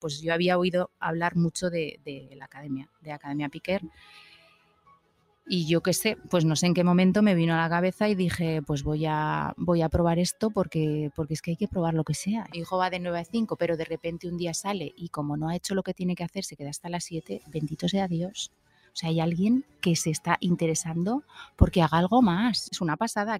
pues yo había oído hablar mucho de, la academia, de Academia Piquer. Y yo qué sé, pues no sé en qué momento me vino a la cabeza y dije, pues voy a, voy a probar esto porque, porque es que hay que probar lo que sea. Mi hijo va de 9 a 5, pero de repente un día sale y como no ha hecho lo que tiene que hacer, se queda hasta las 7, bendito sea Dios. O sea, hay alguien que se está interesando porque haga algo más. Es una pasada.